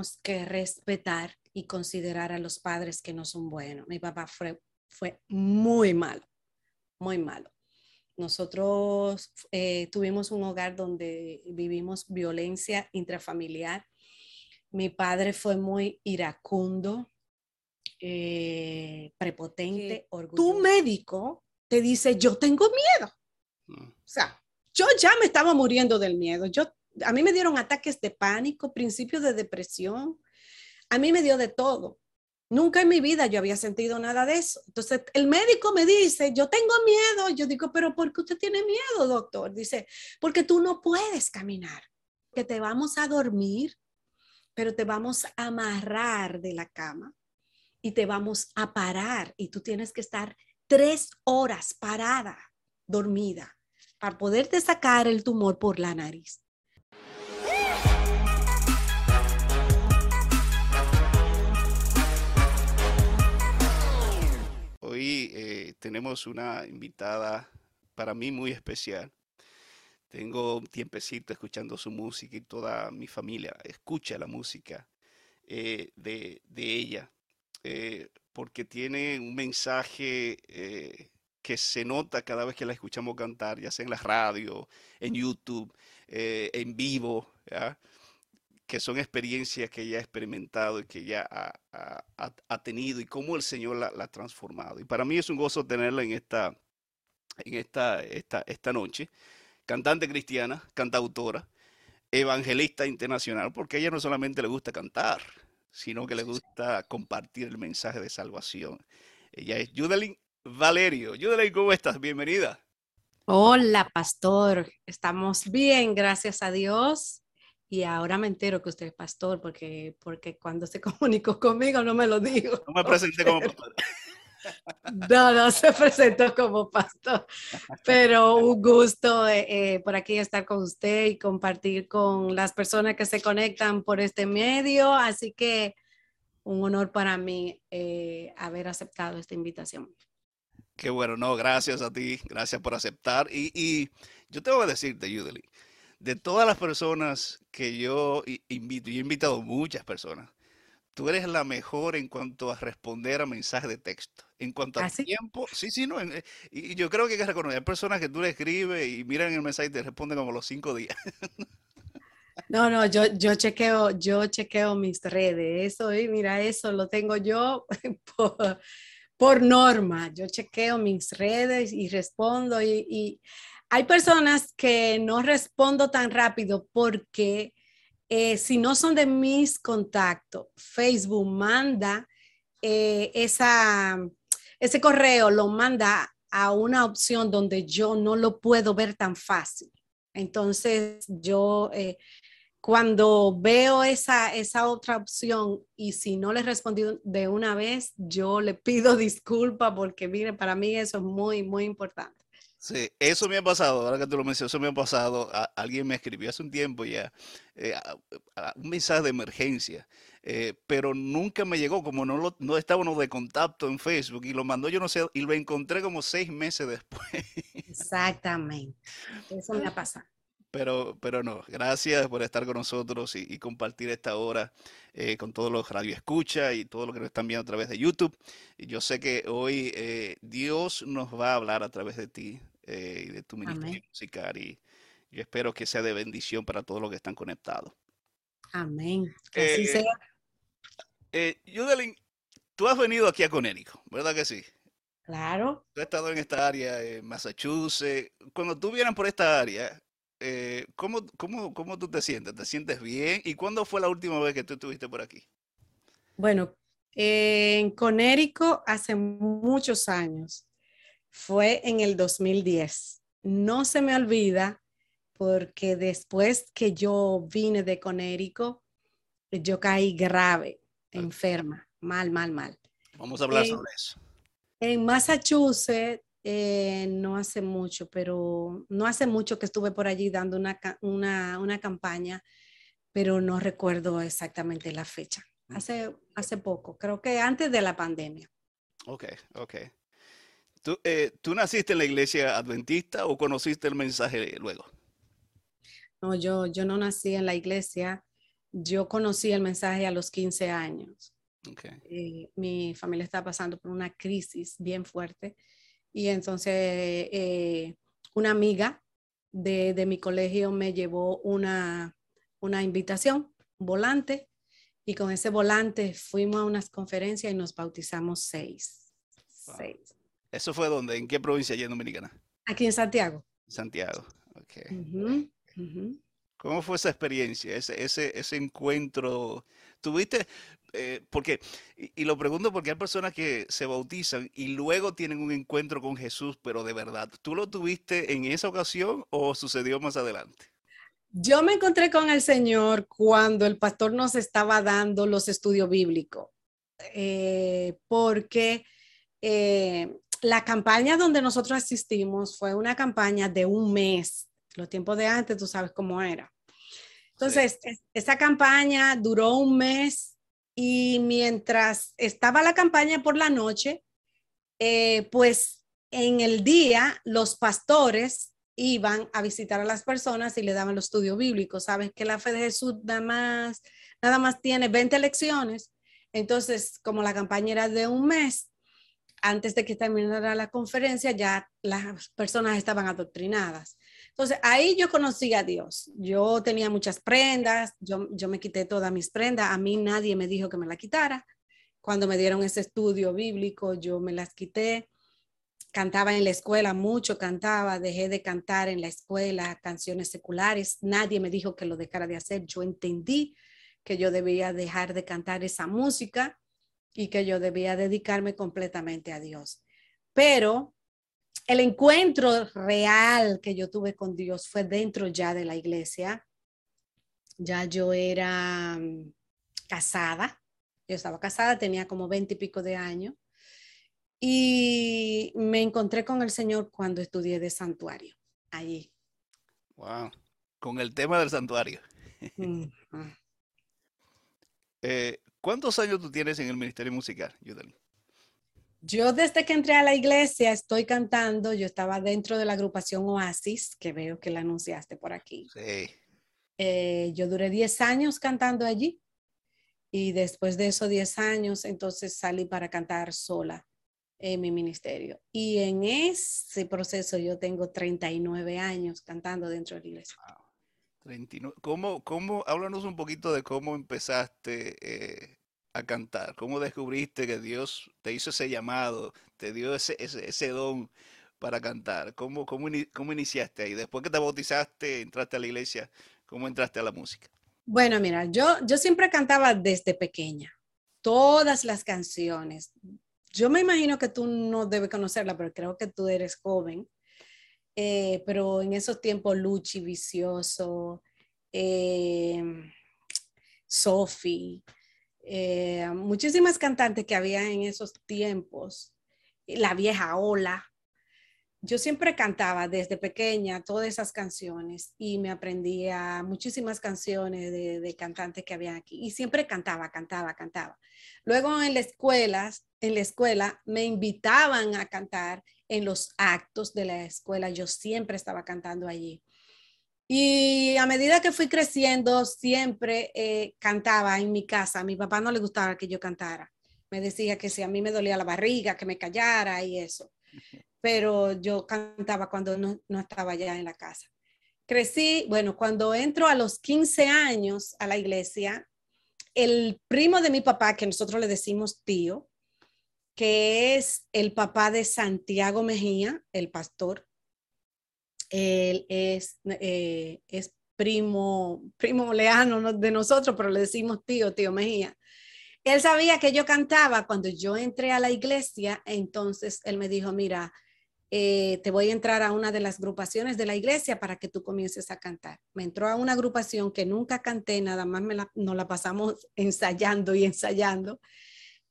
tenemos que respetar y considerar a los padres que no son buenos. Mi papá fue, fue muy malo, muy malo. Nosotros eh, tuvimos un hogar donde vivimos violencia intrafamiliar. Mi padre fue muy iracundo, eh, prepotente, orgulloso. Tu médico te dice, yo tengo miedo. Mm. O sea, yo ya me estaba muriendo del miedo. Yo, a mí me dieron ataques de pánico, principios de depresión. A mí me dio de todo. Nunca en mi vida yo había sentido nada de eso. Entonces, el médico me dice, yo tengo miedo. Yo digo, pero ¿por qué usted tiene miedo, doctor? Dice, porque tú no puedes caminar, que te vamos a dormir, pero te vamos a amarrar de la cama y te vamos a parar y tú tienes que estar tres horas parada, dormida, para poderte sacar el tumor por la nariz. Tenemos una invitada para mí muy especial. Tengo tiempecito escuchando su música y toda mi familia escucha la música eh, de, ella, eh, porque tiene un mensaje que se nota cada vez que la escuchamos cantar, ya sea en la radio, en YouTube, en vivo. Que son experiencias que ella ha experimentado y que ella ha, tenido y cómo el Señor la, ha transformado. Y para mí es un gozo tenerla en esta, en esta, esta, esta noche. Cantante cristiana, cantautora, evangelista internacional, porque a ella no solamente le gusta cantar, sino que le gusta compartir el mensaje de salvación. Ella es Judelin Valerio. Judelin, ¿cómo estás? Bienvenida. Hola, pastor. Estamos bien, gracias a Dios. Y ahora me entero que usted es pastor porque, porque cuando se comunicó conmigo no me lo dijo. No me presenté como pastor. No, no se presentó como pastor, pero un gusto eh, eh, por aquí estar con usted y compartir con las personas que se conectan por este medio. Así que un honor para mí eh, haber aceptado esta invitación. Qué bueno, no, gracias a ti, gracias por aceptar. Y, y yo tengo que decirte, Yudeli, de todas las personas que yo invito, yo he invitado muchas personas, tú eres la mejor en cuanto a responder a mensajes de texto. En cuanto a ¿Ah, tiempo, sí, sí, no. Eh, y yo creo que hay que reconocer, hay personas que tú le escribes y miran el mensaje y te responden como los cinco días. No, no, yo, yo chequeo, yo chequeo mis redes, eso, y mira, eso lo tengo yo por, por norma. Yo chequeo mis redes y respondo y hay personas que no respondo tan rápido porque eh, si no son de mis contactos, Facebook manda eh, ese correo, lo manda a una opción donde yo no lo puedo ver tan fácil. Entonces, yo eh, cuando veo esa, otra opción y si no le respondí de una vez, yo le pido disculpa porque, mire, para mí eso es muy, muy importante. Sí, eso me ha pasado, ahora que tú lo mencionas, eso me ha pasado. alguien me escribió hace un tiempo ya eh, un mensaje de emergencia, eh, pero nunca me llegó, como no, lo, no estábamos de contacto en Facebook y lo mandó, yo no sé, y lo encontré como seis meses después. Exactamente, eso me ha pasado. Pero, pero no, gracias por estar con nosotros y, compartir esta hora eh, con todos los radioescuchas y todos los que nos están viendo a través de YouTube. Y yo sé que hoy Dios nos va a hablar a través de ti, eh, y de tu ministerio musical. Y yo espero que sea de bendición para todos los que están conectados. Amén. Que así eh, sea. Eh, tú has venido aquí a Conérico, ¿verdad que sí? Claro. Tú has estado en esta área, en Massachusetts. Cuando tú vienes por esta área, eh, ¿cómo, cómo, cómo tú te sientes? ¿Te sientes bien? ¿Y cuándo fue la última vez que tú estuviste por aquí? Bueno, en Conérico hace muchos años fue en el 2010. No se me olvida porque después que yo vine de Conérico, yo caí grave, enferma, mal, mal, mal. Vamos a hablar sobre eso. En Massachusetts, eh, no hace mucho, pero no hace mucho que estuve por allí dando una, una, una campaña, pero no recuerdo exactamente la fecha. Mm. Hace, hace poco, creo que antes de la pandemia. Ok, ok. Eh, ¿Tú, naciste en la iglesia adventista o conociste el mensaje luego? No, yo, yo no nací en la iglesia. Yo conocí el mensaje a los 15 años. Okay. Eh, mi familia estaba pasando por una crisis bien fuerte y entonces eh, una amiga de, de, mi colegio me llevó una, una invitación, un volante, y con ese volante fuimos a unas conferencias y nos bautizamos seis. Wow. seis. ¿Eso fue dónde? ¿En qué provincia allá en Dominicana? Aquí en Santiago. Santiago. Ujú. ¿Cómo fue esa experiencia, ese, ese, ese encuentro? ¿Tuviste? eh, porque, y, y lo pregunto porque hay personas que se bautizan y luego tienen un encuentro con Jesús, pero de verdad. ¿Tú lo tuviste en esa ocasión o sucedió más adelante? Yo me encontré con el Señor cuando el pastor nos estaba dando los estudios bíblicos, eh, porque eh, la campaña donde nosotros asistimos fue una campaña de un mes. Los tiempos de antes, tú sabes cómo era. Entonces, es- esa campaña duró un mes y mientras estaba la campaña por la noche, eh, pues en el día los pastores iban a visitar a las personas y le daban los estudios bíblicos. Sabes que la fe de Jesús nada más, nada más tiene 20 lecciones. Entonces, como la campaña era de un mes, antes de que terminara la conferencia, ya las personas estaban adoctrinadas. Entonces, ahí yo conocí a Dios. Yo tenía muchas prendas, yo, yo me quité todas mis prendas, a mí nadie me dijo que me la quitara. Cuando me dieron ese estudio bíblico, yo me las quité. Cantaba en la escuela, mucho cantaba, dejé de cantar en la escuela canciones seculares. Nadie me dijo que lo dejara de hacer. Yo entendí que yo debía dejar de cantar esa música y que yo debía dedicarme completamente a Dios. Pero el encuentro real que yo tuve con Dios fue dentro ya de la iglesia. Ya yo era mm, casada, yo estaba casada, tenía como veinte y pico de años. Y me encontré con el Señor cuando estudié de santuario, allí. Wow. Con el tema del santuario. Eh, ¿cuántos años tú tienes en el ministerio musical, Yudeli? Yo desde que entré a la iglesia estoy cantando, yo estaba dentro de la agrupación Oasis, que veo que la anunciaste por aquí. Sí. Eh, yo duré 10 años cantando allí y después de esos 10 años entonces salí para cantar sola en mi ministerio. Y en ese proceso yo tengo 39 años cantando dentro de la iglesia. 39. ¿Cómo, cómo, háblanos un poquito de cómo empezaste eh, a cantar? ¿Cómo descubriste que Dios te hizo ese llamado, te dio ese, ese, ese don para cantar? ¿Cómo, cómo, cómo iniciaste ahí? Después que te bautizaste, entraste a la iglesia, ¿cómo entraste a la música? Bueno, mira, yo, yo siempre cantaba desde pequeña, todas las canciones. Yo me imagino que tú no debes conocerla, pero creo que tú eres joven. Eh, pero en esos tiempos, Luchi Vicioso, eh, Sophie, eh, muchísimas cantantes que había en esos tiempos, la vieja ola. Yo siempre cantaba desde pequeña todas esas canciones y me aprendía muchísimas canciones de, de cantantes que había aquí y siempre cantaba, cantaba, cantaba. Luego en la escuela, en la escuela me invitaban a cantar en los actos de la escuela. Yo siempre estaba cantando allí. Y a medida que fui creciendo, siempre eh, cantaba en mi casa. A mi papá no le gustaba que yo cantara. Me decía que si a mí me dolía la barriga, que me callara y eso. Pero yo cantaba cuando no, no estaba ya en la casa. Crecí, bueno, cuando entro a los 15 años a la iglesia, el primo de mi papá, que nosotros le decimos tío, que es el papá de Santiago Mejía, el pastor, él es, eh, es primo, primo leano ¿no? de nosotros, pero le decimos tío, tío Mejía. Él sabía que yo cantaba cuando yo entré a la iglesia, entonces él me dijo, mira, eh, te voy a entrar a una de las agrupaciones de la iglesia para que tú comiences a cantar. Me entró a una agrupación que nunca canté, nada más me la, nos la pasamos ensayando y ensayando.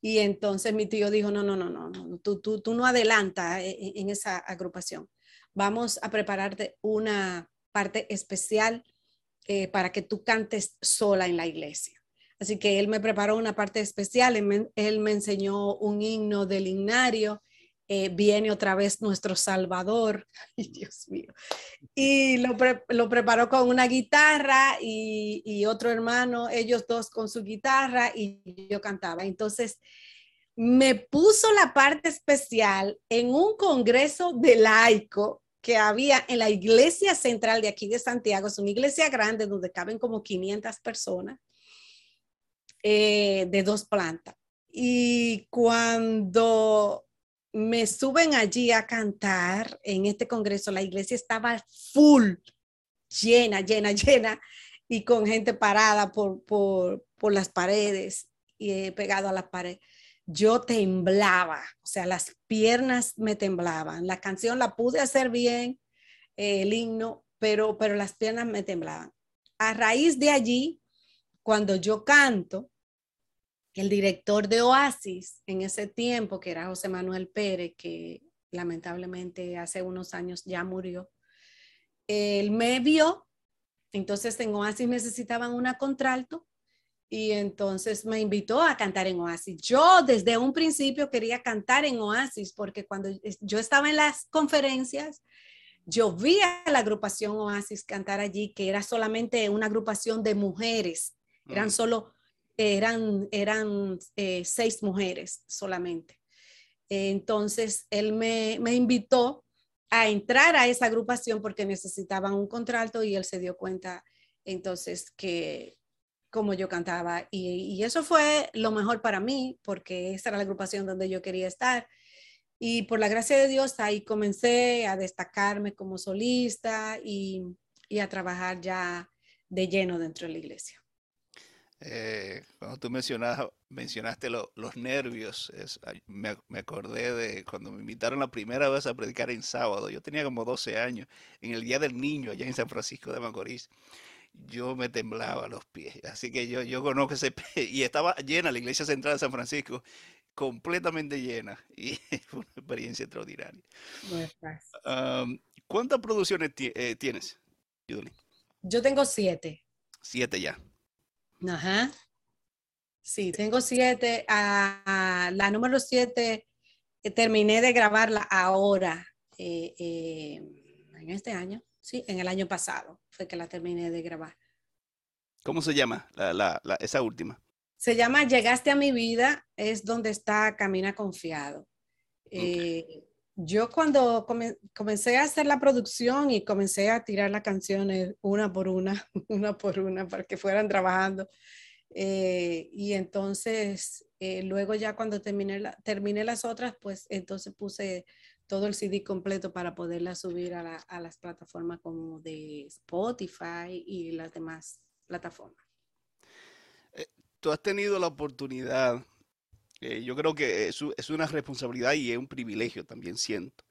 Y entonces mi tío dijo, no, no, no, no, no tú, tú, tú no adelanta en, en esa agrupación. Vamos a prepararte una parte especial eh, para que tú cantes sola en la iglesia. Así que él me preparó una parte especial, él me, él me enseñó un himno del himnario eh, viene otra vez nuestro Salvador, ay Dios mío, y lo, preparó con una guitarra y, otro hermano, ellos dos con su guitarra y yo cantaba. Entonces, me puso la parte especial en un congreso de laico que había en la iglesia central de aquí de Santiago, es una iglesia grande donde caben como 500 personas eh, de dos plantas. Y cuando me suben allí a cantar en este congreso, la iglesia estaba full, llena, llena, llena, y con gente parada por, por, por las paredes y eh, pegado a la pared. Yo temblaba, o sea, las piernas me temblaban. La canción la pude hacer bien, eh, el himno, pero, pero las piernas me temblaban. A raíz de allí, cuando yo canto, el director de Oasis en ese tiempo, que era José Manuel Pérez, que lamentablemente hace unos años ya murió, él me vio, entonces en Oasis necesitaban una contralto y entonces me invitó a cantar en Oasis. Yo desde un principio quería cantar en Oasis porque cuando yo estaba en las conferencias, yo vi a la agrupación Oasis cantar allí, que era solamente una agrupación de mujeres, eran solo eran, eran eh, seis mujeres solamente. Entonces, él me, me, invitó a entrar a esa agrupación porque necesitaban un contrato y él se dio cuenta entonces que como yo cantaba y, y eso fue lo mejor para mí porque esa era la agrupación donde yo quería estar. Y por la gracia de Dios ahí comencé a destacarme como solista y, y a trabajar ya de lleno dentro de la iglesia. Eh, cuando tú mencionaste los nervios, me, acordé de cuando me invitaron la primera vez a predicar en sábado. Yo tenía como 12 años, en el Día del Niño, allá en San Francisco de Macorís. Yo me temblaba los pies, así que yo, yo conozco ese... Y estaba llena la iglesia central de San Francisco, completamente llena, y fue una experiencia extraordinaria. ¿Cuántas producciones eh, tienes, Yo tengo siete. Siete ya. Ajá. Sí, tengo siete. Ah, la número siete eh, terminé de grabarla ahora, eh, en este año, sí, en el año pasado fue que la terminé de grabar. ¿Cómo se llama esa última? Se llama Llegaste a mi vida, es donde está Camina Confiado yo cuando comencé a hacer la producción y comencé a tirar las canciones una por una, una por una, para que fueran trabajando, eh, y entonces eh, luego ya cuando terminé, la, terminé las otras, pues entonces puse todo el CD completo para poderla subir a, a las plataformas como de Spotify y las demás plataformas. Eh, Tú has tenido la oportunidad eh, yo creo que es, una responsabilidad y es un privilegio también siento,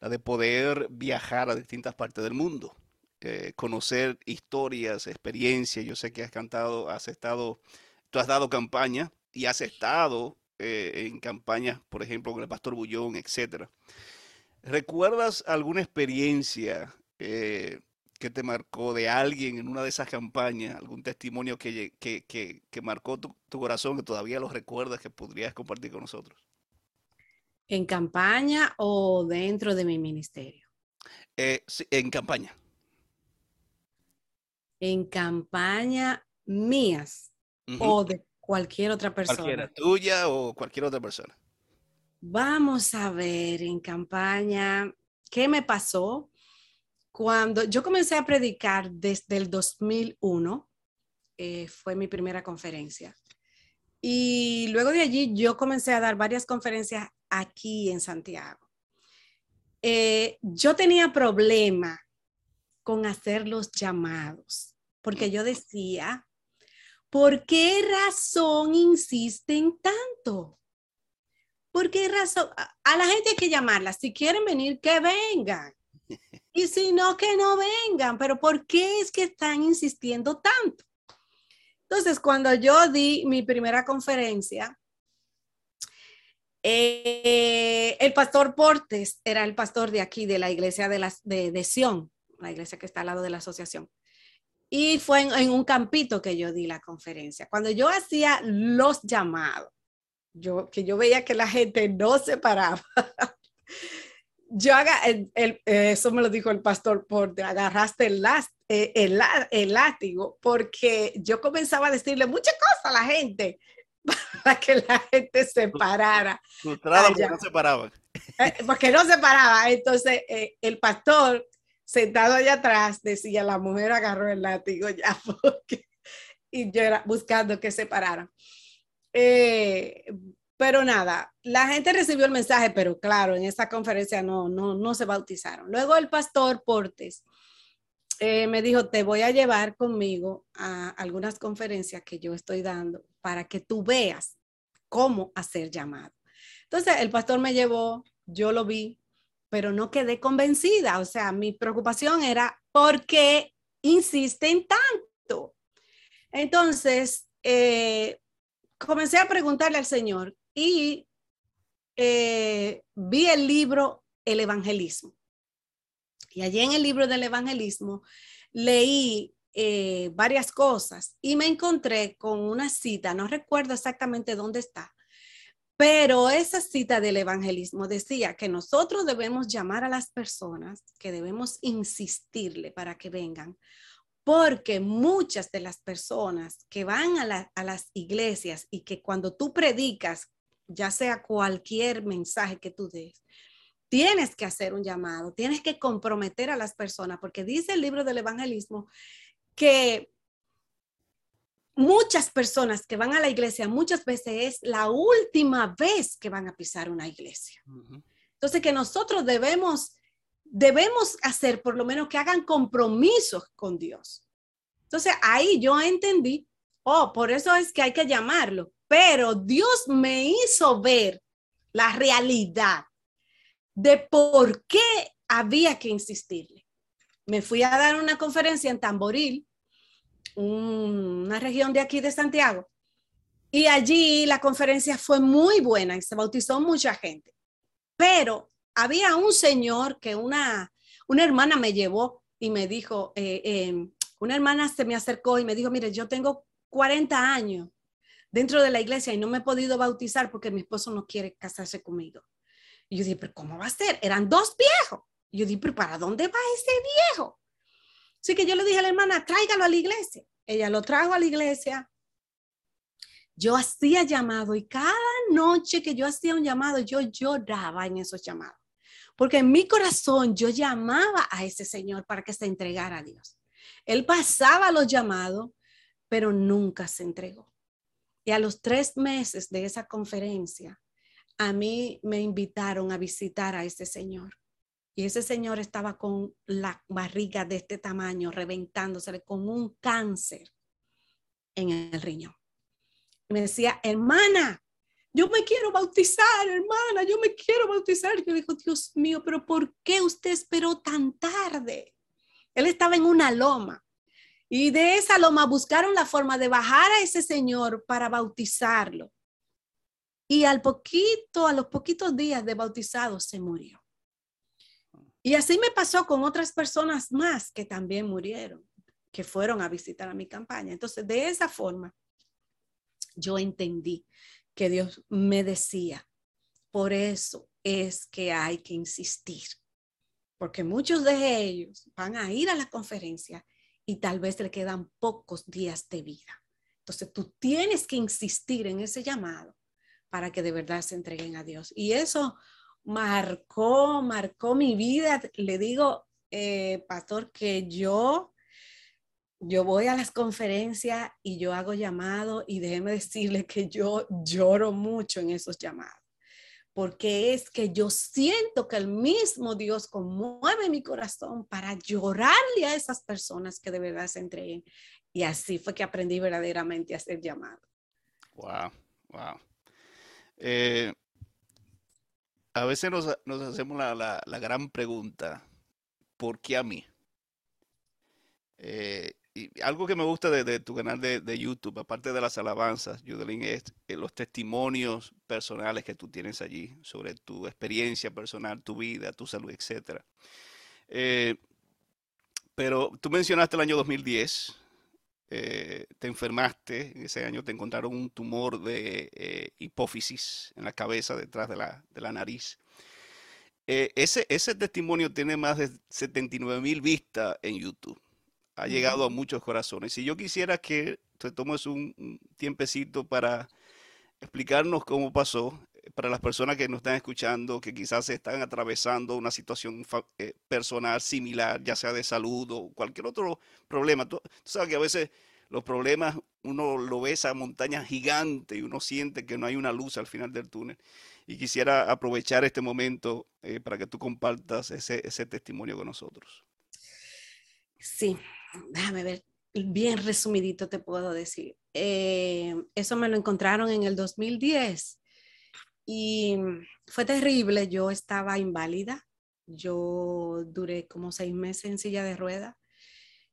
la de poder viajar a distintas partes del mundo, eh, conocer historias, experiencias. Yo sé que has cantado, has estado, tú has dado campaña y has estado en campañas, por ejemplo, con el Pastor Bullón, etcétera. ¿Recuerdas alguna experiencia que te marcó de alguien en una de esas campañas, algún testimonio que, que, que, marcó tu, tu, corazón, que todavía lo recuerdas, que podrías compartir con nosotros? ¿En campaña o dentro de mi ministerio? Eh, sí, en campaña. En campaña mías o de cualquier otra persona. Cualquiera, tuya o cualquier otra persona. Vamos a ver, en campaña, ¿qué me pasó? Cuando yo comencé a predicar desde el 2001, eh, fue mi primera conferencia. Y luego de allí yo comencé a dar varias conferencias aquí en Santiago. Eh, yo tenía problema con hacer los llamados, porque yo decía, ¿por qué razón insisten tanto? ¿Por qué razón? A la gente hay que llamarla. Si quieren venir, que vengan. Y si no, que no vengan. Pero ¿por qué es que están insistiendo tanto? Entonces, cuando yo di mi primera conferencia, eh, el pastor Portes era el pastor de aquí, de la iglesia de, las, de, Sion, la iglesia que está al lado de la asociación. Y fue en, en, un campito que yo di la conferencia. Cuando yo hacía los llamados, yo, que yo veía que la gente no se paraba, yo haga, el, eso me lo dijo el pastor, por agarraste el, eh, el, el, látigo, porque yo comenzaba a decirle muchas cosas a la gente para que la gente se parara. porque no se paraban. Eh, porque no se paraba. Entonces, eh, el pastor sentado allá atrás decía, la mujer agarró el látigo ya, porque... y yo era buscando que se pararan. Eh, pero nada, la gente recibió el mensaje, pero claro, en esta conferencia no, no, no se bautizaron. Luego el pastor Portes eh, me dijo, te voy a llevar conmigo a algunas conferencias que yo estoy dando para que tú veas cómo hacer llamado. Entonces el pastor me llevó, yo lo vi, pero no quedé convencida. O sea, mi preocupación era, ¿por qué insisten tanto? Entonces, eh, comencé a preguntarle al Señor, y eh, vi el libro El Evangelismo. Y allí en el libro del Evangelismo leí eh, varias cosas y me encontré con una cita, no recuerdo exactamente dónde está, pero esa cita del evangelismo decía que nosotros debemos llamar a las personas, que debemos insistirle para que vengan, porque muchas de las personas que van a, a, las iglesias y que cuando tú predicas ya sea cualquier mensaje que tú des, tienes que hacer un llamado, tienes que comprometer a las personas, porque dice el libro del evangelismo que muchas personas que van a la iglesia muchas veces es la última vez que van a pisar una iglesia. Entonces que nosotros debemos debemos hacer por lo menos que hagan compromisos con Dios. Entonces ahí yo entendí, oh, por eso es que hay que llamarlo, pero Dios me hizo ver la realidad de por qué había que insistirle. Me fui a dar una conferencia en Tamboril, una región de aquí de Santiago, y allí la conferencia fue muy buena y se bautizó mucha gente. Pero había un señor que una, una hermana me llevó y me dijo, eh, eh, una hermana se me acercó y me dijo, mire, yo tengo 40 años dentro de la iglesia y no me he podido bautizar porque mi esposo no quiere casarse conmigo. Y yo dije, pero ¿cómo va a ser? Eran dos viejos. Y yo dije, pero ¿para dónde va ese viejo? Así que yo le dije a la hermana, tráigalo a la iglesia. Ella lo trajo a la iglesia. Yo hacía llamado y cada noche que yo hacía un llamado, yo lloraba en esos llamados. Porque en mi corazón yo llamaba a ese Señor para que se entregara a Dios. Él pasaba los llamados, pero nunca se entregó. Y a los tres meses de esa conferencia, a mí me invitaron a visitar a ese señor. Y ese señor estaba con la barriga de este tamaño, reventándose con un cáncer en el riñón. me decía, hermana, yo me quiero bautizar, hermana, yo me quiero bautizar. Yo digo, Dios mío, pero ¿por qué usted esperó tan tarde? Él estaba en una loma y de esa loma buscaron la forma de bajar a ese señor para bautizarlo. Y al poquito, a los poquitos días de bautizado, se murió. Y así me pasó con otras personas más que también murieron, que fueron a visitar a mi campaña. Entonces, de esa forma, yo entendí que Dios me decía, por eso es que hay que insistir, porque muchos de ellos van a ir a la conferencia y tal vez le quedan pocos días de vida. Entonces tú tienes que insistir en ese llamado para que de verdad se entreguen a Dios. Y eso marcó, marcó mi vida. Le digo, eh, pastor, que yo, yo voy a las conferencias y yo hago llamado y déjeme decirle que yo lloro mucho en esos llamados porque es que yo siento que el mismo Dios conmueve mi corazón para llorarle a esas personas que de verdad se entreguen. Y así fue que aprendí verdaderamente a ser llamado. Wow, wow. Eh, a veces nos, hacemos la, gran pregunta, ¿por qué a mí? Eh, algo que me gusta de, tu canal de, YouTube, aparte de las alabanzas, Judelín, es eh, los testimonios personales que tú tienes allí sobre tu experiencia personal, tu vida, tu salud, etc. Eh, pero tú mencionaste el año 2010, eh, te enfermaste, en ese año te encontraron un tumor de hipófisis en la cabeza, detrás de la, nariz. Eh, ese testimonio tiene más de 79 mil vistas en YouTube. Ha llegado a muchos corazones. Si yo quisiera que te tomes un tiempecito para explicarnos cómo pasó, para las personas que nos están escuchando, que quizás están atravesando una situación eh, personal similar, ya sea de salud o cualquier otro problema. Tú, sabes que a veces los problemas uno lo ve esa montaña gigante y uno siente que no hay una luz al final del túnel. Y quisiera aprovechar este momento eh, para que tú compartas ese, ese testimonio con nosotros. Sí, déjame ver, bien resumidito te puedo decir. Eh, eso me lo encontraron en el 2010 y fue terrible, yo estaba inválida, yo duré como seis meses en silla de ruedas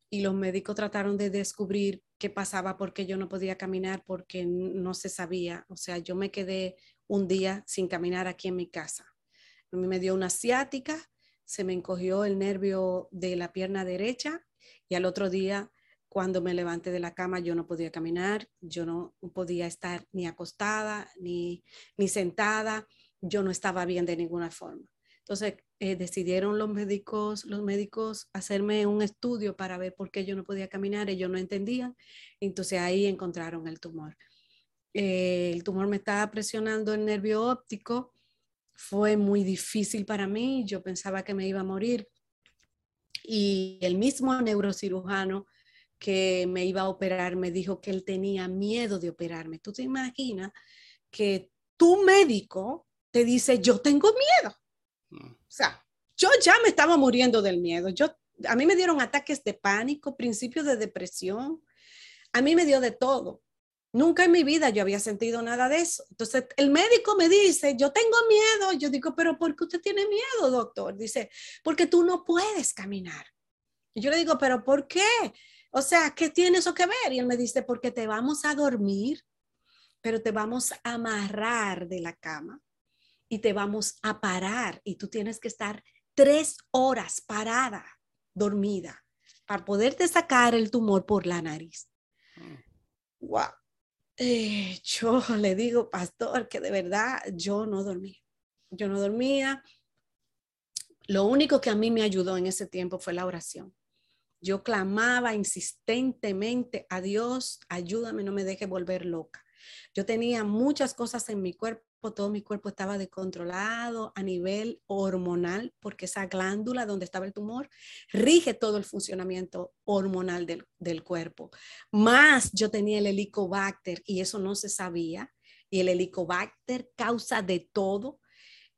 y los médicos trataron de descubrir qué pasaba porque yo no podía caminar porque no se sabía. O sea, yo me quedé un día sin caminar aquí en mi casa. A mí me dio una ciática, se me encogió el nervio de la pierna derecha y al otro día cuando me levanté de la cama yo no podía caminar, yo no podía estar ni acostada ni, ni sentada, yo no estaba bien de ninguna forma. Entonces eh, decidieron los médicos, los médicos hacerme un estudio para ver por qué yo no podía caminar, ellos no entendían, entonces ahí encontraron el tumor. Eh, el tumor me estaba presionando el nervio óptico, fue muy difícil para mí, yo pensaba que me iba a morir y el mismo neurocirujano que me iba a operar me dijo que él tenía miedo de operarme. Tú te imaginas que tu médico te dice, yo tengo miedo. Mm. O sea, yo ya me estaba muriendo del miedo. Yo, a mí me dieron ataques de pánico, principios de depresión. A mí me dio de todo. Nunca en mi vida yo había sentido nada de eso. Entonces, el médico me dice, yo tengo miedo. Yo digo, pero ¿por qué usted tiene miedo, doctor? Dice, porque tú no puedes caminar. Y yo le digo, pero ¿por qué? O sea, ¿qué tiene eso que ver? Y él me dice, porque te vamos a dormir, pero te vamos a amarrar de la cama y te vamos a parar y tú tienes que estar tres horas parada, dormida, para poderte sacar el tumor por la nariz. Wow. Eh, yo le digo, pastor, que de verdad yo no dormía. Yo no dormía. Lo único que a mí me ayudó en ese tiempo fue la oración. Yo clamaba insistentemente a Dios, ayúdame, no me deje volver loca. Yo tenía muchas cosas en mi cuerpo, todo mi cuerpo estaba descontrolado a nivel hormonal, porque esa glándula donde estaba el tumor rige todo el funcionamiento hormonal del, del cuerpo. Más yo tenía el helicobacter y eso no se sabía. Y el helicobacter causa de todo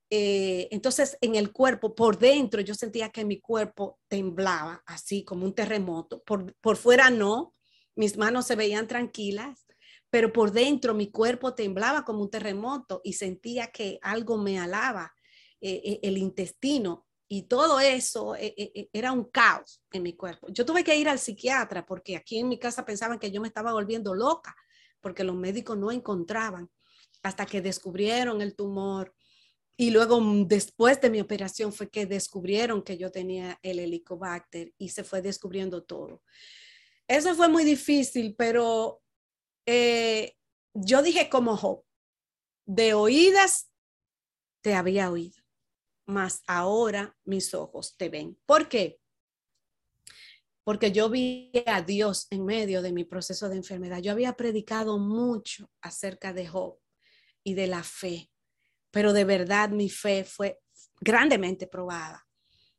eh, entonces, en el cuerpo, por dentro, yo sentía que mi cuerpo temblaba, así como un terremoto. Por, por fuera no, mis manos se veían tranquilas, pero por dentro mi cuerpo temblaba como un terremoto y sentía que algo me alaba, eh, eh, el intestino. Y todo eso era un caos en mi cuerpo. Yo tuve que ir al psiquiatra porque aquí en mi casa pensaban que yo me estaba volviendo loca porque los médicos no encontraban hasta que descubrieron el tumor y luego, mm, después de mi operación, fue que descubrieron que yo tenía el helicobacter y se fue descubriendo todo. Eso fue muy difícil, pero eh, yo dije como Job, de oídas te había oído, mas ahora mis ojos te ven. ¿Por qué? Porque yo vi a Dios en medio de mi proceso de enfermedad. Yo había predicado mucho acerca de Job y de la fe pero de verdad mi fe fue grandemente probada,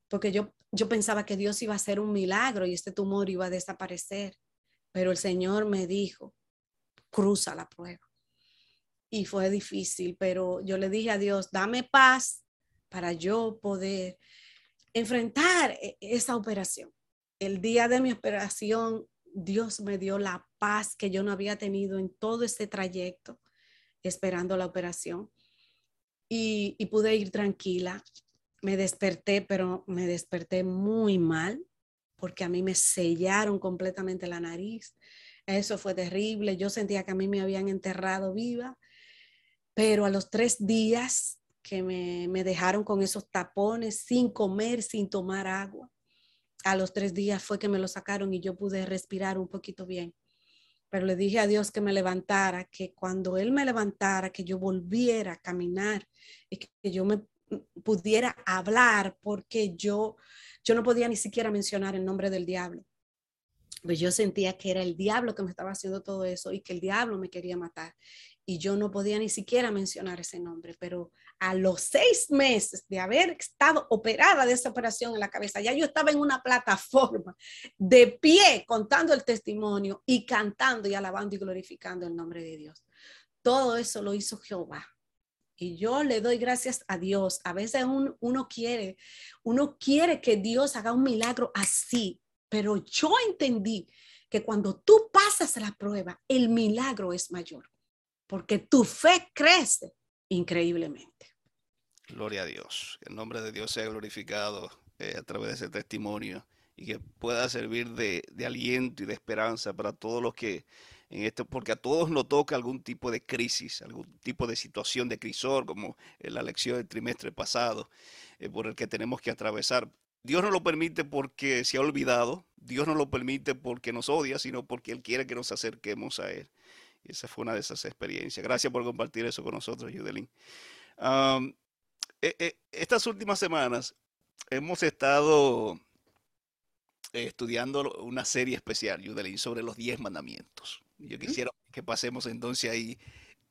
porque yo, yo pensaba que Dios iba a hacer un milagro y este tumor iba a desaparecer, pero el Señor me dijo, cruza la prueba. Y fue difícil, pero yo le dije a Dios, dame paz para yo poder enfrentar e, esa operación. El día de mi operación, Dios me dio la paz que yo no había tenido en todo este trayecto esperando la operación y, pude ir tranquila. Me desperté, pero me desperté muy mal porque a mí me sellaron completamente la nariz. Eso fue terrible. Yo sentía que a mí me habían enterrado viva, pero a los tres días que me, me, dejaron con esos tapones, sin comer, sin tomar agua, a los tres días fue que me lo sacaron y yo pude respirar un poquito bien pero le dije a Dios que me levantara, que cuando Él me levantara, que yo volviera a caminar y que yo me pudiera hablar porque yo, yo no podía ni siquiera mencionar el nombre del diablo. Pues yo sentía que era el diablo que me estaba haciendo todo eso y que el diablo me quería matar. Y yo no podía ni siquiera mencionar ese nombre, pero a los seis meses de haber estado operada de esa operación en la cabeza, ya yo estaba en una plataforma de pie contando el testimonio y cantando y alabando y glorificando el nombre de Dios. Todo eso lo hizo Jehová. Y yo le doy gracias a Dios. A veces uno quiere, uno quiere que Dios haga un milagro así, pero yo entendí que cuando tú pasas la prueba, el milagro es mayor, porque tu fe crece increíblemente. Gloria a Dios. Que el nombre de Dios sea glorificado eh, a través de ese testimonio y que pueda servir de, de, aliento y de esperanza para todos los que en esto, porque a todos nos toca algún tipo de crisis, algún tipo de situación de crisor, como en la lección del trimestre pasado, eh, por el que tenemos que atravesar. Dios no lo permite porque se ha olvidado, Dios no lo permite porque nos odia, sino porque Él quiere que nos acerquemos a Él. Y esa fue una de esas experiencias. Gracias por compartir eso con nosotros, Yudelín. Eh, eh, estas últimas semanas hemos estado estudiando una serie especial, Yudelín, sobre los diez mandamientos. Yo quisiera que pasemos entonces ahí.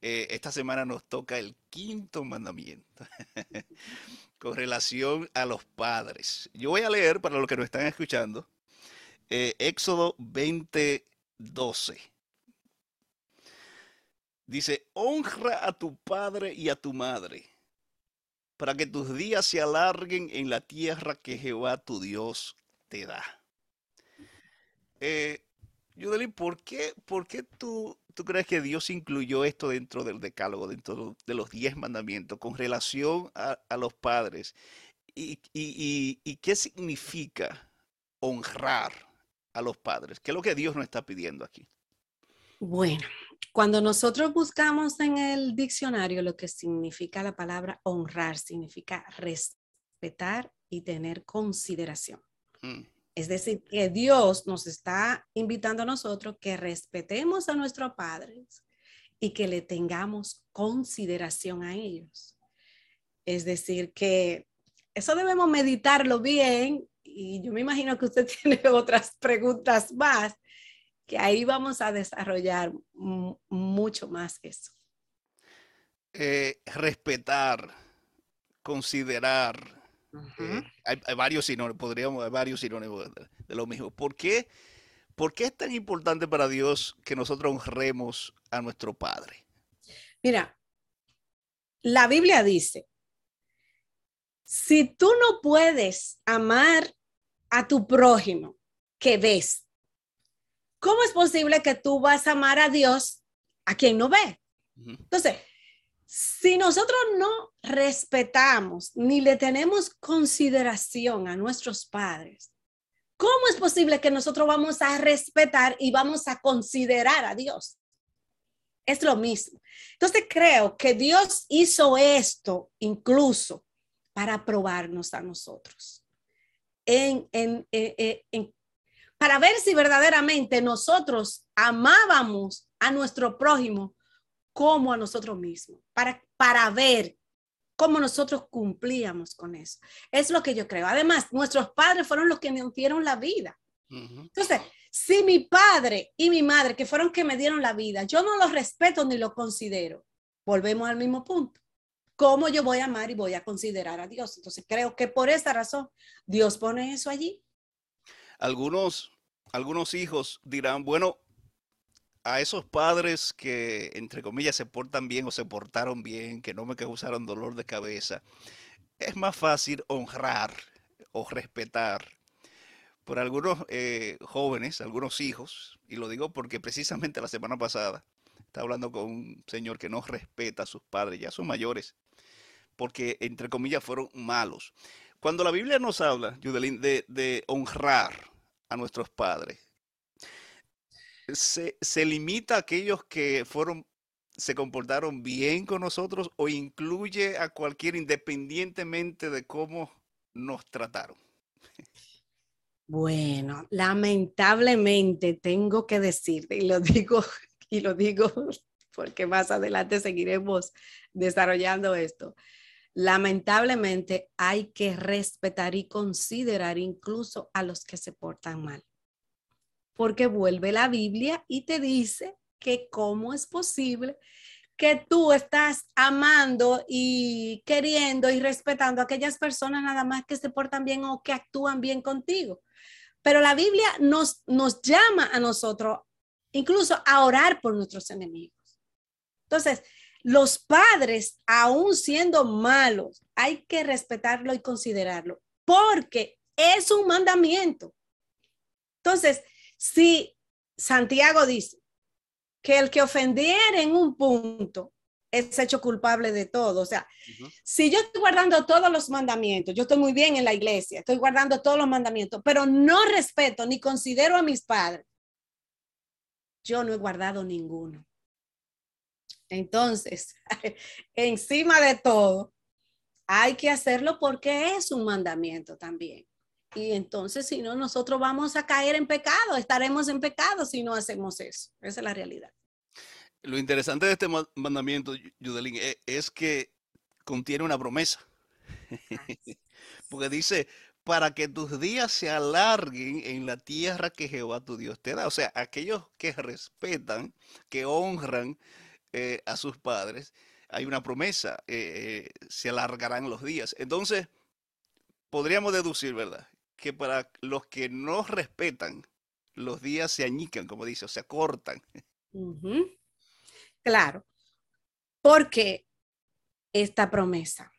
Eh, esta semana nos toca el quinto mandamiento con relación a los padres. Yo voy a leer para los que nos están escuchando Éxodo 20, 12. Dice, honra a tu padre y a tu madre para que tus días se alarguen en la tierra que Jehová tu Dios te da. Eh, ¿por qué, por qué tú, tú, crees que Dios incluyó esto dentro del decálogo, dentro de los diez mandamientos, con relación a, los padres? ¿Y, y qué significa honrar a los padres? ¿Qué es lo que Dios nos está pidiendo aquí? Bueno, cuando nosotros buscamos en el diccionario lo que significa la palabra honrar, significa respetar y tener consideración. Mm. Es decir, que Dios nos está invitando a nosotros que respetemos a nuestros padres y que le tengamos consideración a ellos. Es decir, que eso debemos meditarlo bien y yo me imagino que usted tiene otras preguntas más que ahí vamos a desarrollar mucho más eso. Eh, respetar, considerar. Eh, hay, varios sinónimos, podríamos, hay varios sinónimos de, lo mismo. ¿Por qué, ¿Por qué es tan importante para Dios que nosotros honremos a nuestro Padre? Mira, la Biblia dice, si tú no puedes amar a tu prójimo que ves, ¿cómo es posible que tú vas a amar a Dios a quien no ve? Entonces, si nosotros no respetamos ni le tenemos consideración a nuestros padres, ¿cómo es posible que nosotros vamos a respetar y vamos a considerar a Dios? Es lo mismo. Entonces creo que Dios hizo esto incluso para probarnos a nosotros. Para ver si verdaderamente nosotros amábamos a nuestro prójimo como a nosotros mismos, para, para ver cómo nosotros cumplíamos con eso. Es lo que yo creo. Además, nuestros padres fueron los que nos dieron la vida. Entonces, si mi padre y mi madre, que fueron que me dieron la vida, yo no los respeto ni los considero, volvemos al mismo punto. ¿Cómo yo voy a amar y voy a considerar a Dios? Entonces, creo que por esa razón Dios pone eso allí algunos, algunos hijos dirán, bueno, a esos padres que, entre comillas, se portan bien o se portaron bien, que no me causaron dolor de cabeza, es más fácil honrar o respetar por algunos eh, jóvenes, algunos hijos, y lo digo porque precisamente la semana pasada estaba hablando con un señor que no respeta a sus padres, ya son mayores, porque entre comillas fueron malos. Cuando la Biblia nos habla, Judelín, de, de honrar a nuestros padres, ¿se, ¿se, limita a aquellos que fueron, se comportaron bien con nosotros o incluye a cualquiera independientemente de cómo nos trataron? Bueno, lamentablemente tengo que decirte, y lo digo, y lo digo porque más adelante seguiremos desarrollando esto lamentablemente hay que respetar y considerar incluso a los que se portan mal. Porque vuelve la Biblia y te dice que cómo es posible que tú estás amando y queriendo y respetando a aquellas personas nada más que se portan bien o que actúan bien contigo. Pero la Biblia nos, nos llama a nosotros incluso a orar por nuestros enemigos. Entonces, los padres, aún siendo malos, hay que respetarlo y considerarlo, porque es un mandamiento. Entonces, si Santiago dice que el que ofendiera en un punto es hecho culpable de todo. O sea, si yo estoy guardando todos los mandamientos, yo estoy muy bien en la iglesia, estoy guardando todos los mandamientos, pero no respeto ni considero a mis padres, yo no he guardado ninguno. Entonces, encima de todo, hay que hacerlo porque es un mandamiento también. Y entonces, si no, nosotros vamos a caer en pecado, estaremos en pecado si no hacemos eso. Esa es la realidad. Lo interesante de este mandamiento, Yudelín, e, es que contiene una promesa. Porque dice, para que tus días se alarguen en la tierra que Jehová tu Dios te da. O sea, aquellos que respetan, que honran eh, a sus padres, hay una promesa, eh, eh, se alargarán los días. Entonces, podríamos deducir, ¿verdad? Que para los que no respetan, los días se añican, como dice, o se acortan. Claro, porque esta promesa,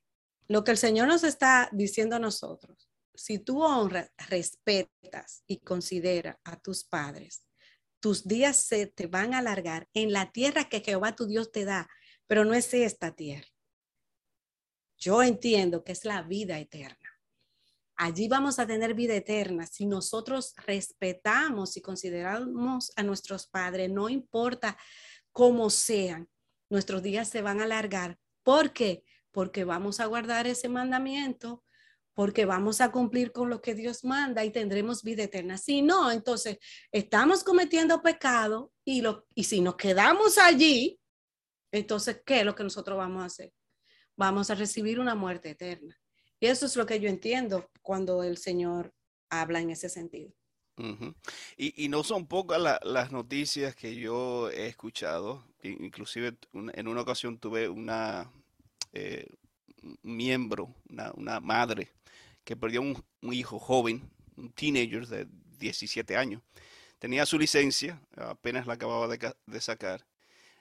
lo que el Señor nos está diciendo a nosotros, si tú honras, respetas y consideras a tus padres, tus días se te van a alargar en la tierra que Jehová tu Dios te da, pero no es esta tierra. Yo entiendo que es la vida eterna. Allí vamos a tener vida eterna si nosotros respetamos y consideramos a nuestros padres, no importa cómo sean, nuestros días se van a alargar. ¿Por qué? Porque vamos a guardar ese mandamiento, porque vamos a cumplir con lo que Dios manda y tendremos vida eterna. Si no, entonces estamos cometiendo pecado y, lo, y si nos quedamos allí, entonces, ¿qué es lo que nosotros vamos a hacer? Vamos a recibir una muerte eterna. Y eso es lo que yo entiendo cuando el Señor habla en ese sentido. y, no son pocas las noticias que yo he escuchado. Inclusive en una ocasión tuve una eh, miembro, una, madre que perdió un, hijo joven, un teenager de 17 años. Tenía su licencia, apenas la acababa de, sacar.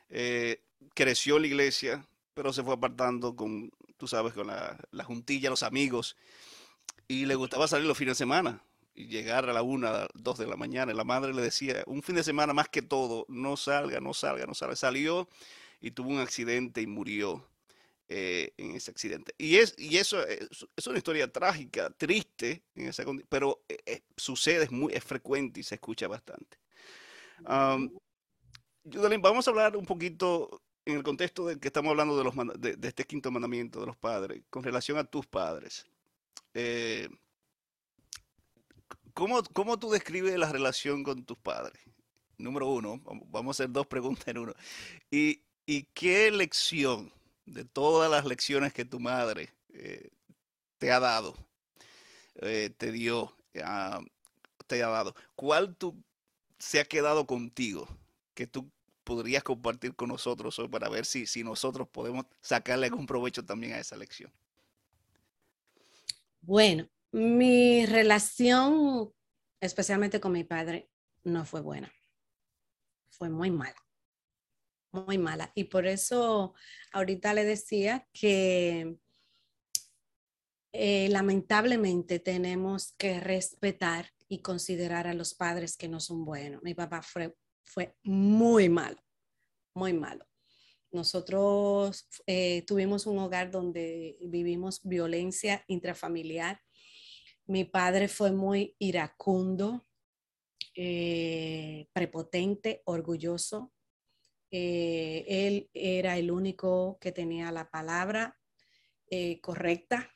Eh, creció la iglesia, pero se fue apartando con, tú sabes, con la, la, juntilla, los amigos. Y le gustaba salir los fines de semana y llegar a la una, dos de la mañana. Y la madre le decía, un fin de semana más que todo, no salga, no salga, no salga. Salió y tuvo un accidente y murió. Eh, en ese accidente. Y, es, y eso es, una historia trágica, triste, en esa pero eh, sucede, es, muy, es frecuente y se escucha bastante. Um, vamos a hablar un poquito en el contexto de que estamos hablando de, los, de, este quinto mandamiento de los padres, con relación a tus padres. Eh, ¿cómo, ¿Cómo tú describes la relación con tus padres? Número uno, vamos a hacer dos preguntas en uno. ¿Y, y qué lección de todas las lecciones que tu madre eh, te ha dado, eh, te dio, ah, te ha dado, ¿cuál tú se ha quedado contigo que tú podrías compartir con nosotros hoy para ver si, si nosotros podemos sacarle algún provecho también a esa lección? Bueno, mi relación, especialmente con mi padre, no fue buena. Fue muy mala muy mala. Y por eso ahorita le decía que eh, lamentablemente tenemos que respetar y considerar a los padres que no son buenos. Mi papá fue, fue muy malo, muy malo. Nosotros eh, tuvimos un hogar donde vivimos violencia intrafamiliar. Mi padre fue muy iracundo, eh, prepotente, orgulloso, eh, él era el único que tenía la palabra correcta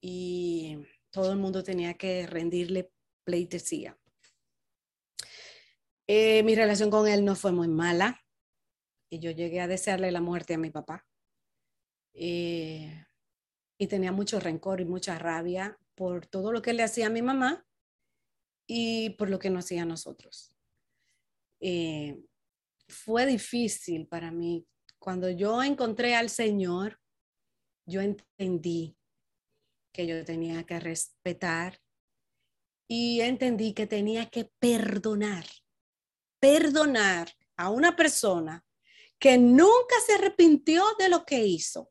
y todo el mundo tenía que rendirle pleitesía. Eh, mi relación con él no fue muy mala y yo llegué a desearle la muerte a mi papá. y tenía mucho rencor y mucha rabia por todo lo que le hacía a mi mamá y por lo que nos hacía a nosotros. Eh, fue difícil para mí. Cuando yo encontré al Señor, yo entendí que yo tenía que respetar y entendí que tenía que perdonar, perdonar a una persona que nunca se arrepintió de lo que hizo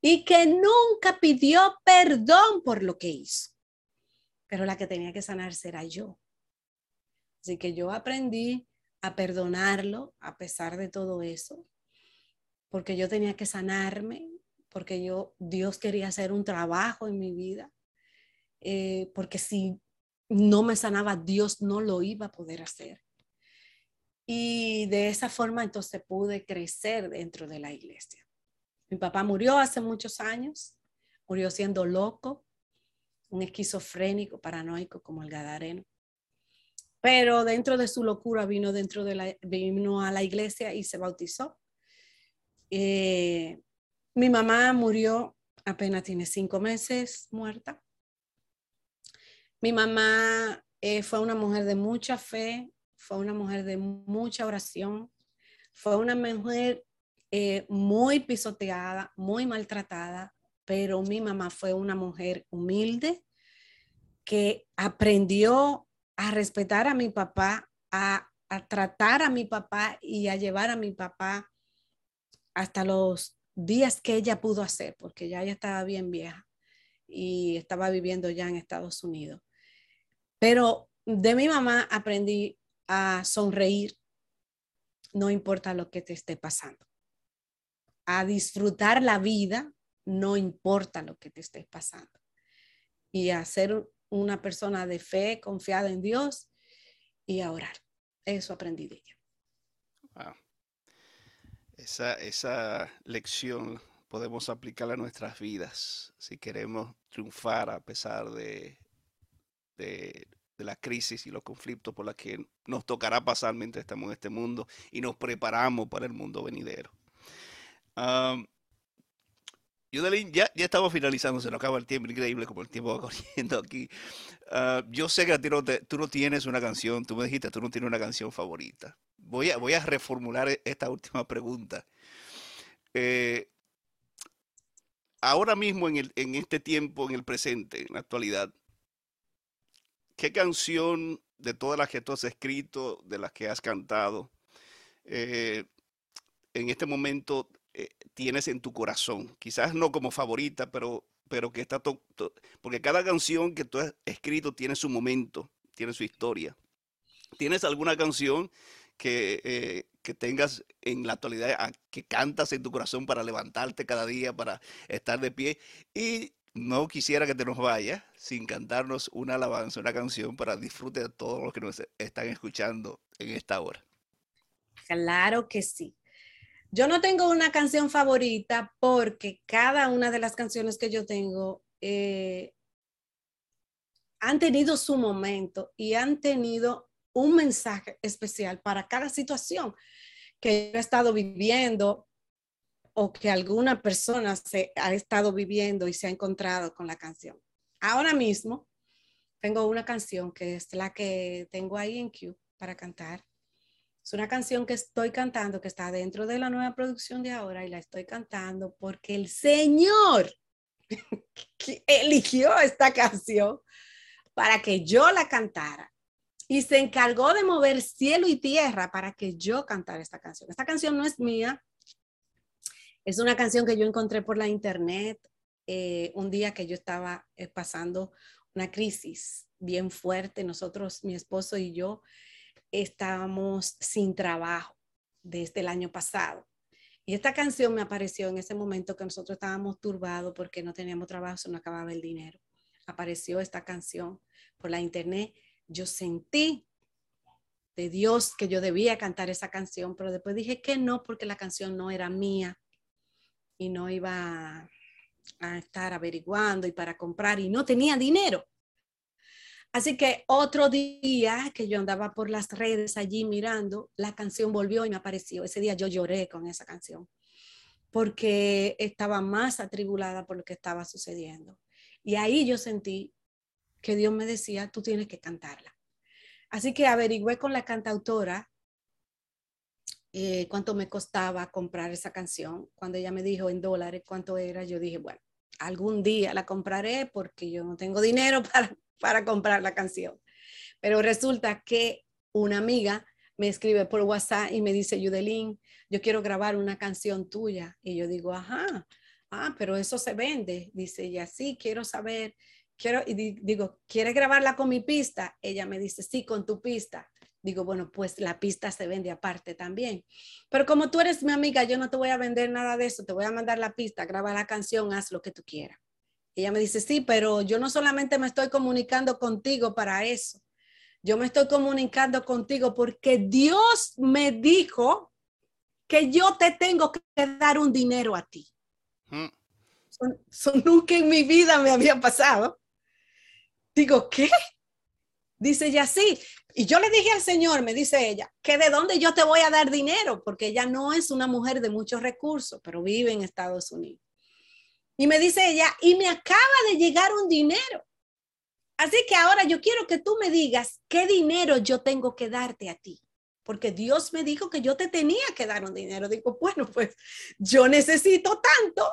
y que nunca pidió perdón por lo que hizo. Pero la que tenía que sanarse era yo. Así que yo aprendí a perdonarlo a pesar de todo eso, porque yo tenía que sanarme, porque yo, Dios quería hacer un trabajo en mi vida, eh, porque si no me sanaba, Dios no lo iba a poder hacer. Y de esa forma entonces pude crecer dentro de la iglesia. Mi papá murió hace muchos años, murió siendo loco, un esquizofrénico, paranoico como el Gadareno. Pero dentro de su locura vino, dentro de la, vino a la iglesia y se bautizó. Eh, mi mamá murió apenas tiene cinco meses muerta. Mi mamá eh, fue una mujer de mucha fe, fue una mujer de mucha oración, fue una mujer eh, muy pisoteada, muy maltratada, pero mi mamá fue una mujer humilde que aprendió a respetar a mi papá, a, a tratar a mi papá y a llevar a mi papá hasta los días que ella pudo hacer, porque ya ella estaba bien vieja y estaba viviendo ya en Estados Unidos. Pero de mi mamá aprendí a sonreír, no importa lo que te esté pasando. A disfrutar la vida, no importa lo que te esté pasando. Y a ser una persona de fe, confiada en Dios y a orar. Eso aprendí de ella. Esa, esa lección podemos aplicarla a nuestras vidas si queremos triunfar a pesar de, de, la crisis y los conflictos por los que nos tocará pasar mientras estamos en este mundo y nos preparamos para el mundo venidero. Um, ya, ya estamos finalizando, se nos acaba el tiempo, increíble como el tiempo va corriendo aquí. yo sé que a ti tú no tienes una canción, tú me dijiste, tú no tienes una canción favorita voy a, voy a reformular e, esta última pregunta. Eh, ahora mismo, en, el, en este tiempo, en el presente, en la actualidad, ¿qué canción de todas las que tú has escrito, de las que has cantado, eh, en este momento eh, tienes en tu corazón? Quizás no como favorita, pero, pero que está... porque cada canción que tú has escrito tiene su momento, tiene su historia. ¿Tienes alguna canción eh, que, tengas en la actualidad, que cantas en tu corazón para levantarte cada día, para estar de pie. Y no quisiera que te nos vayas sin cantarnos una alabanza, una canción para disfrute de todos los que nos están escuchando en esta hora. Claro que sí. Yo no tengo una canción favorita porque cada una de las canciones que yo tengo eh, han tenido su momento y han tenido un mensaje especial para cada situación que yo he estado viviendo o que alguna persona se ha estado viviendo y se ha encontrado con la canción. Ahora mismo tengo una canción que es la que tengo ahí en Q para cantar. Es una canción que estoy cantando, que está dentro de la nueva producción de ahora y la estoy cantando porque el Señor eligió esta canción para que yo la cantara y se encargó de mover cielo y tierra para que yo cantara esta canción. Esta canción no es mía, es una canción que yo encontré por la internet eh, un día que yo estaba eh, pasando una crisis bien fuerte. Nosotros, mi esposo y yo, estábamos sin trabajo desde el año pasado. Y esta canción me apareció en ese momento que nosotros estábamos turbados porque no teníamos trabajo, se nos acababa el dinero. Apareció esta canción por la internet yo sentí de Dios que yo debía cantar esa canción, pero después dije que no porque la canción no era mía y no iba a estar averiguando y para comprar y no tenía dinero. Así que otro día que yo andaba por las redes allí mirando, la canción volvió y me apareció. Ese día yo lloré con esa canción. porque estaba más atribulada por lo que estaba sucediendo. Y ahí yo sentí que Dios me decía, tú tienes que cantarla. Así que averigüé con la cantautora eh, cuánto me costaba comprar esa canción. Cuando ella me dijo en dólares cuánto era, yo dije, bueno, algún día la compraré porque yo no tengo dinero para, para comprar la canción. Pero resulta que una amiga me escribe por WhatsApp y me dice, Yudelín, yo quiero grabar una canción tuya. Y yo digo, ajá, ah, pero eso se vende. Dice ella, sí, quiero saber, quiero, y digo, ¿quieres grabarla con mi pista? Ella me dice, sí, con tu pista. Digo, bueno, pues la pista se vende aparte también. Pero como tú eres mi amiga, yo no te voy a vender nada de eso, te voy a mandar la pista, graba la canción, haz lo que tú quieras. Ella me dice, sí, pero yo no solamente me estoy comunicando contigo para eso, yo me estoy comunicando contigo porque Dios me dijo que yo te tengo que dar un dinero a ti. Mm. Eso nunca en mi vida me había pasado. Digo, ¿qué? Dice ella, sí. Y yo le dije al Señor, me dice ella, que de dónde yo te voy a dar dinero, porque ella no es una mujer de muchos recursos, pero vive en Estados Unidos. Y me dice ella, y me acaba de llegar un dinero. Así que ahora yo quiero que tú me digas qué dinero yo tengo que darte a ti, porque Dios me dijo que yo te tenía que dar un dinero. Digo, bueno, pues yo necesito tanto,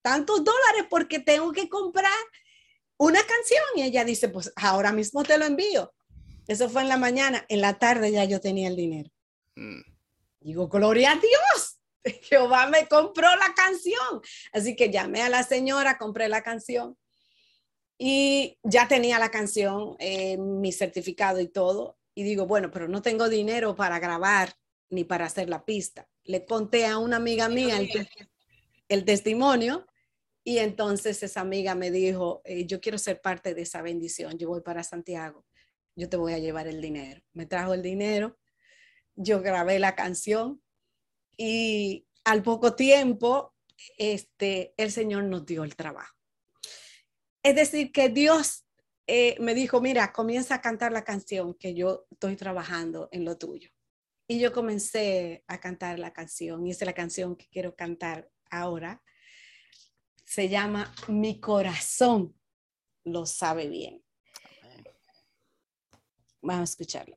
tantos dólares porque tengo que comprar una canción. Y ella dice, pues ahora mismo te lo envío. Eso fue en la mañana, en la tarde ya yo tenía el dinero. Mm. Digo, gloria a Dios. Jehová me compró la canción. Así que llamé a la señora, compré la canción y ya tenía la canción, eh, mi certificado y todo. Y digo, bueno, pero no tengo dinero para grabar ni para hacer la pista. Le conté a una amiga mía el, testimonio y entonces esa amiga me dijo, eh, yo quiero ser parte de esa bendición, yo voy para Santiago, yo te voy a llevar el dinero. Me trajo el dinero, yo grabé la canción y al poco tiempo, este, el Señor nos dio el trabajo. Es decir, que Dios eh, me dijo, mira, comienza a cantar la canción que yo estoy trabajando en lo tuyo. Y yo comencé a cantar la canción y es la canción que quiero cantar ahora. Se llama Mi corazón lo sabe bien. Vamos a escucharlo.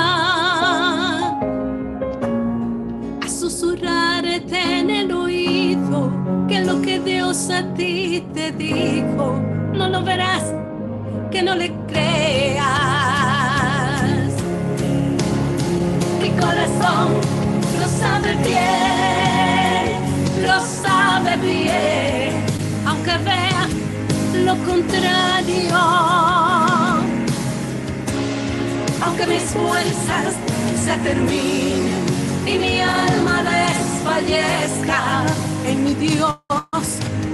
ponerte en el oído que lo que Dios a ti te dijo no lo verás, que no le creas. Mi corazón lo sabe bien, lo sabe bien, aunque vea lo contrario. Aunque mis fuerzas se terminen y mi alma desfallezca, en mi Dios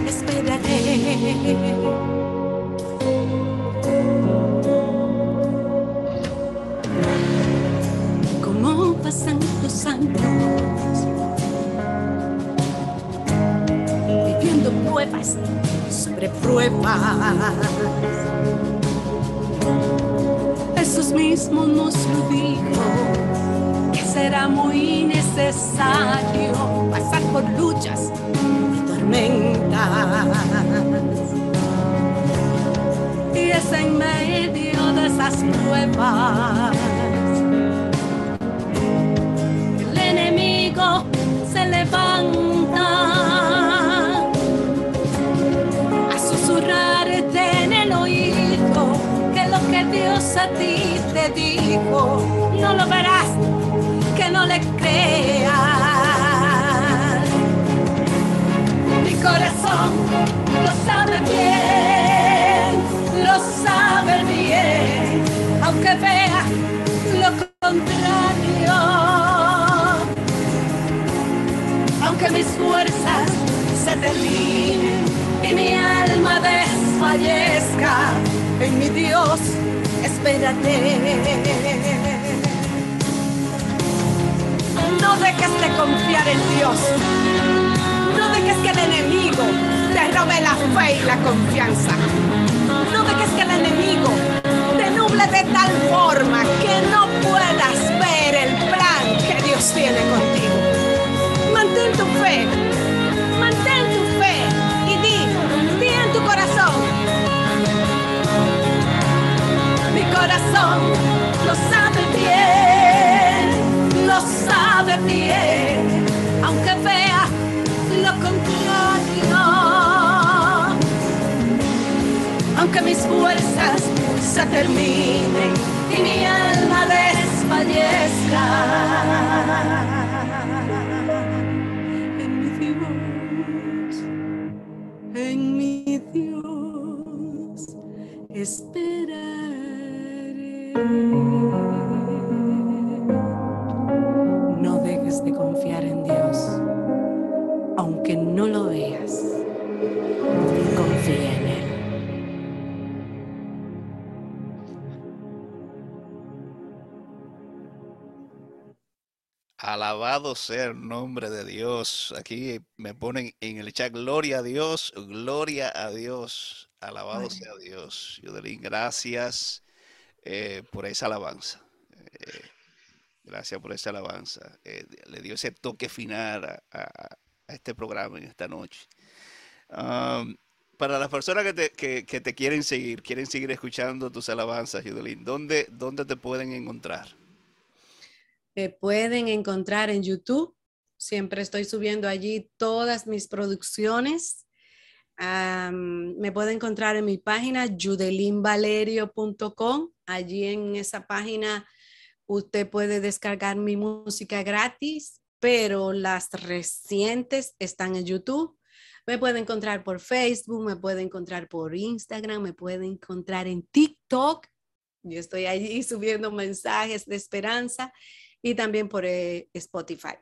esperaré. Como pasan los años, viviendo pruebas sobre pruebas. Jesús mismo nos lo dijo medio de esas pruebas. El enemigo se levanta a susurrarte en el oído que lo que Dios a ti te dijo no lo verás, que Mi corazón lo sabe bien, lo sabe bien, aunque vea lo contrario. Aunque mis fuerzas se terminen y mi alma desfallezca, en mi Dios espérate. Dejes de confiar en Dios. No dejes que el enemigo te robe la fe y la confianza. No dejes que el enemigo te nuble de tal forma que no puedas ver el plan que Dios tiene contigo. Mantén tu fe. Mantén Aunque mis fuerzas se terminen y mi alma desfallezca. Alabado sea el nombre de Dios. Aquí me ponen en el chat, gloria a Dios, gloria a Dios. Alabado sea Dios. Yodelín, gracias eh, por esa alabanza. Eh, gracias por esa alabanza. Eh, le dio ese toque final a, a- a este programa en esta noche. Para las personas que te, que- que te quieren seguir, quieren seguir escuchando tus alabanzas, Yodelín, ¿dónde, dónde te pueden encontrar? Me pueden encontrar en YouTube. Siempre estoy subiendo allí todas mis producciones. Me puede encontrar en mi página judelinvalerio.com. Allí en esa página usted puede descargar mi música gratis, pero las recientes están en YouTube. Me puede encontrar por Facebook, me puede encontrar por Instagram, me puede encontrar en TikTok. Yo estoy allí subiendo mensajes de esperanza y también por eh, Spotify.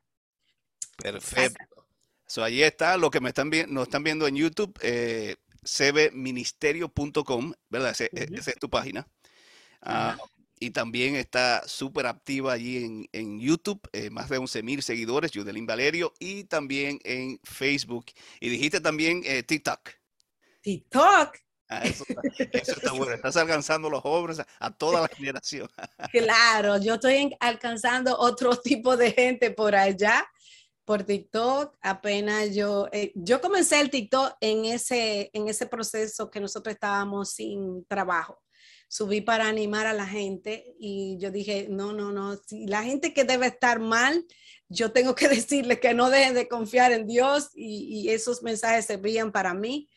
Perfecto. So, allí está lo que me están nos están viendo en YouTube, eh, cbministerio.com, ¿verdad? Ese- e-. Esa es tu página. Ah, y también está súper activa allí en, en YouTube, eh, más de 11 mil seguidores, Yudelín Valerio, y también en Facebook. Y dijiste también eh, TikTok. TikTok, está, eso está bueno. Estás alcanzando los jóvenes a, a toda la generación. claro, yo estoy alcanzando otro tipo de gente por allá, por TikTok. Apenas yo, eh, yo comencé el TikTok en ese, en ese proceso que nosotros estábamos sin trabajo. Subí para animar a la gente y yo dije, no, no, no, si la gente que debe estar mal, yo tengo que decirle que no dejen de confiar en Dios y esos mensajes servían para mí.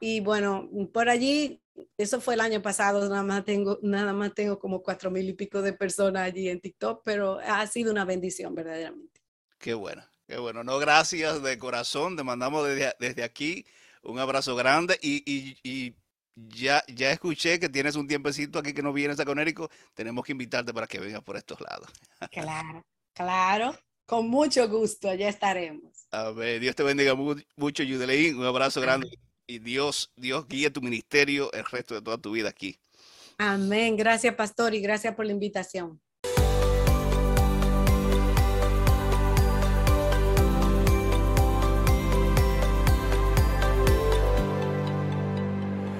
Y bueno, por allí, eso fue el año pasado, nada más tengo, nada más tengo como cuatro mil y pico de personas allí en TikTok, pero ha sido una bendición verdaderamente. Qué bueno, qué bueno. No, gracias de corazón. Te mandamos desde, desde aquí un abrazo grande y, y- y ya, ya escuché que tienes un tiempecito aquí que no vienes a Conérico. Tenemos que invitarte para que vengas por estos lados. Claro, claro, con mucho gusto, allá estaremos. A ver, Dios te bendiga mu- mucho, Yudeleín. Un abrazo grande y Dios, Dios guíe tu ministerio el resto de toda tu vida aquí. Amén. Gracias, pastor, y gracias por la invitación.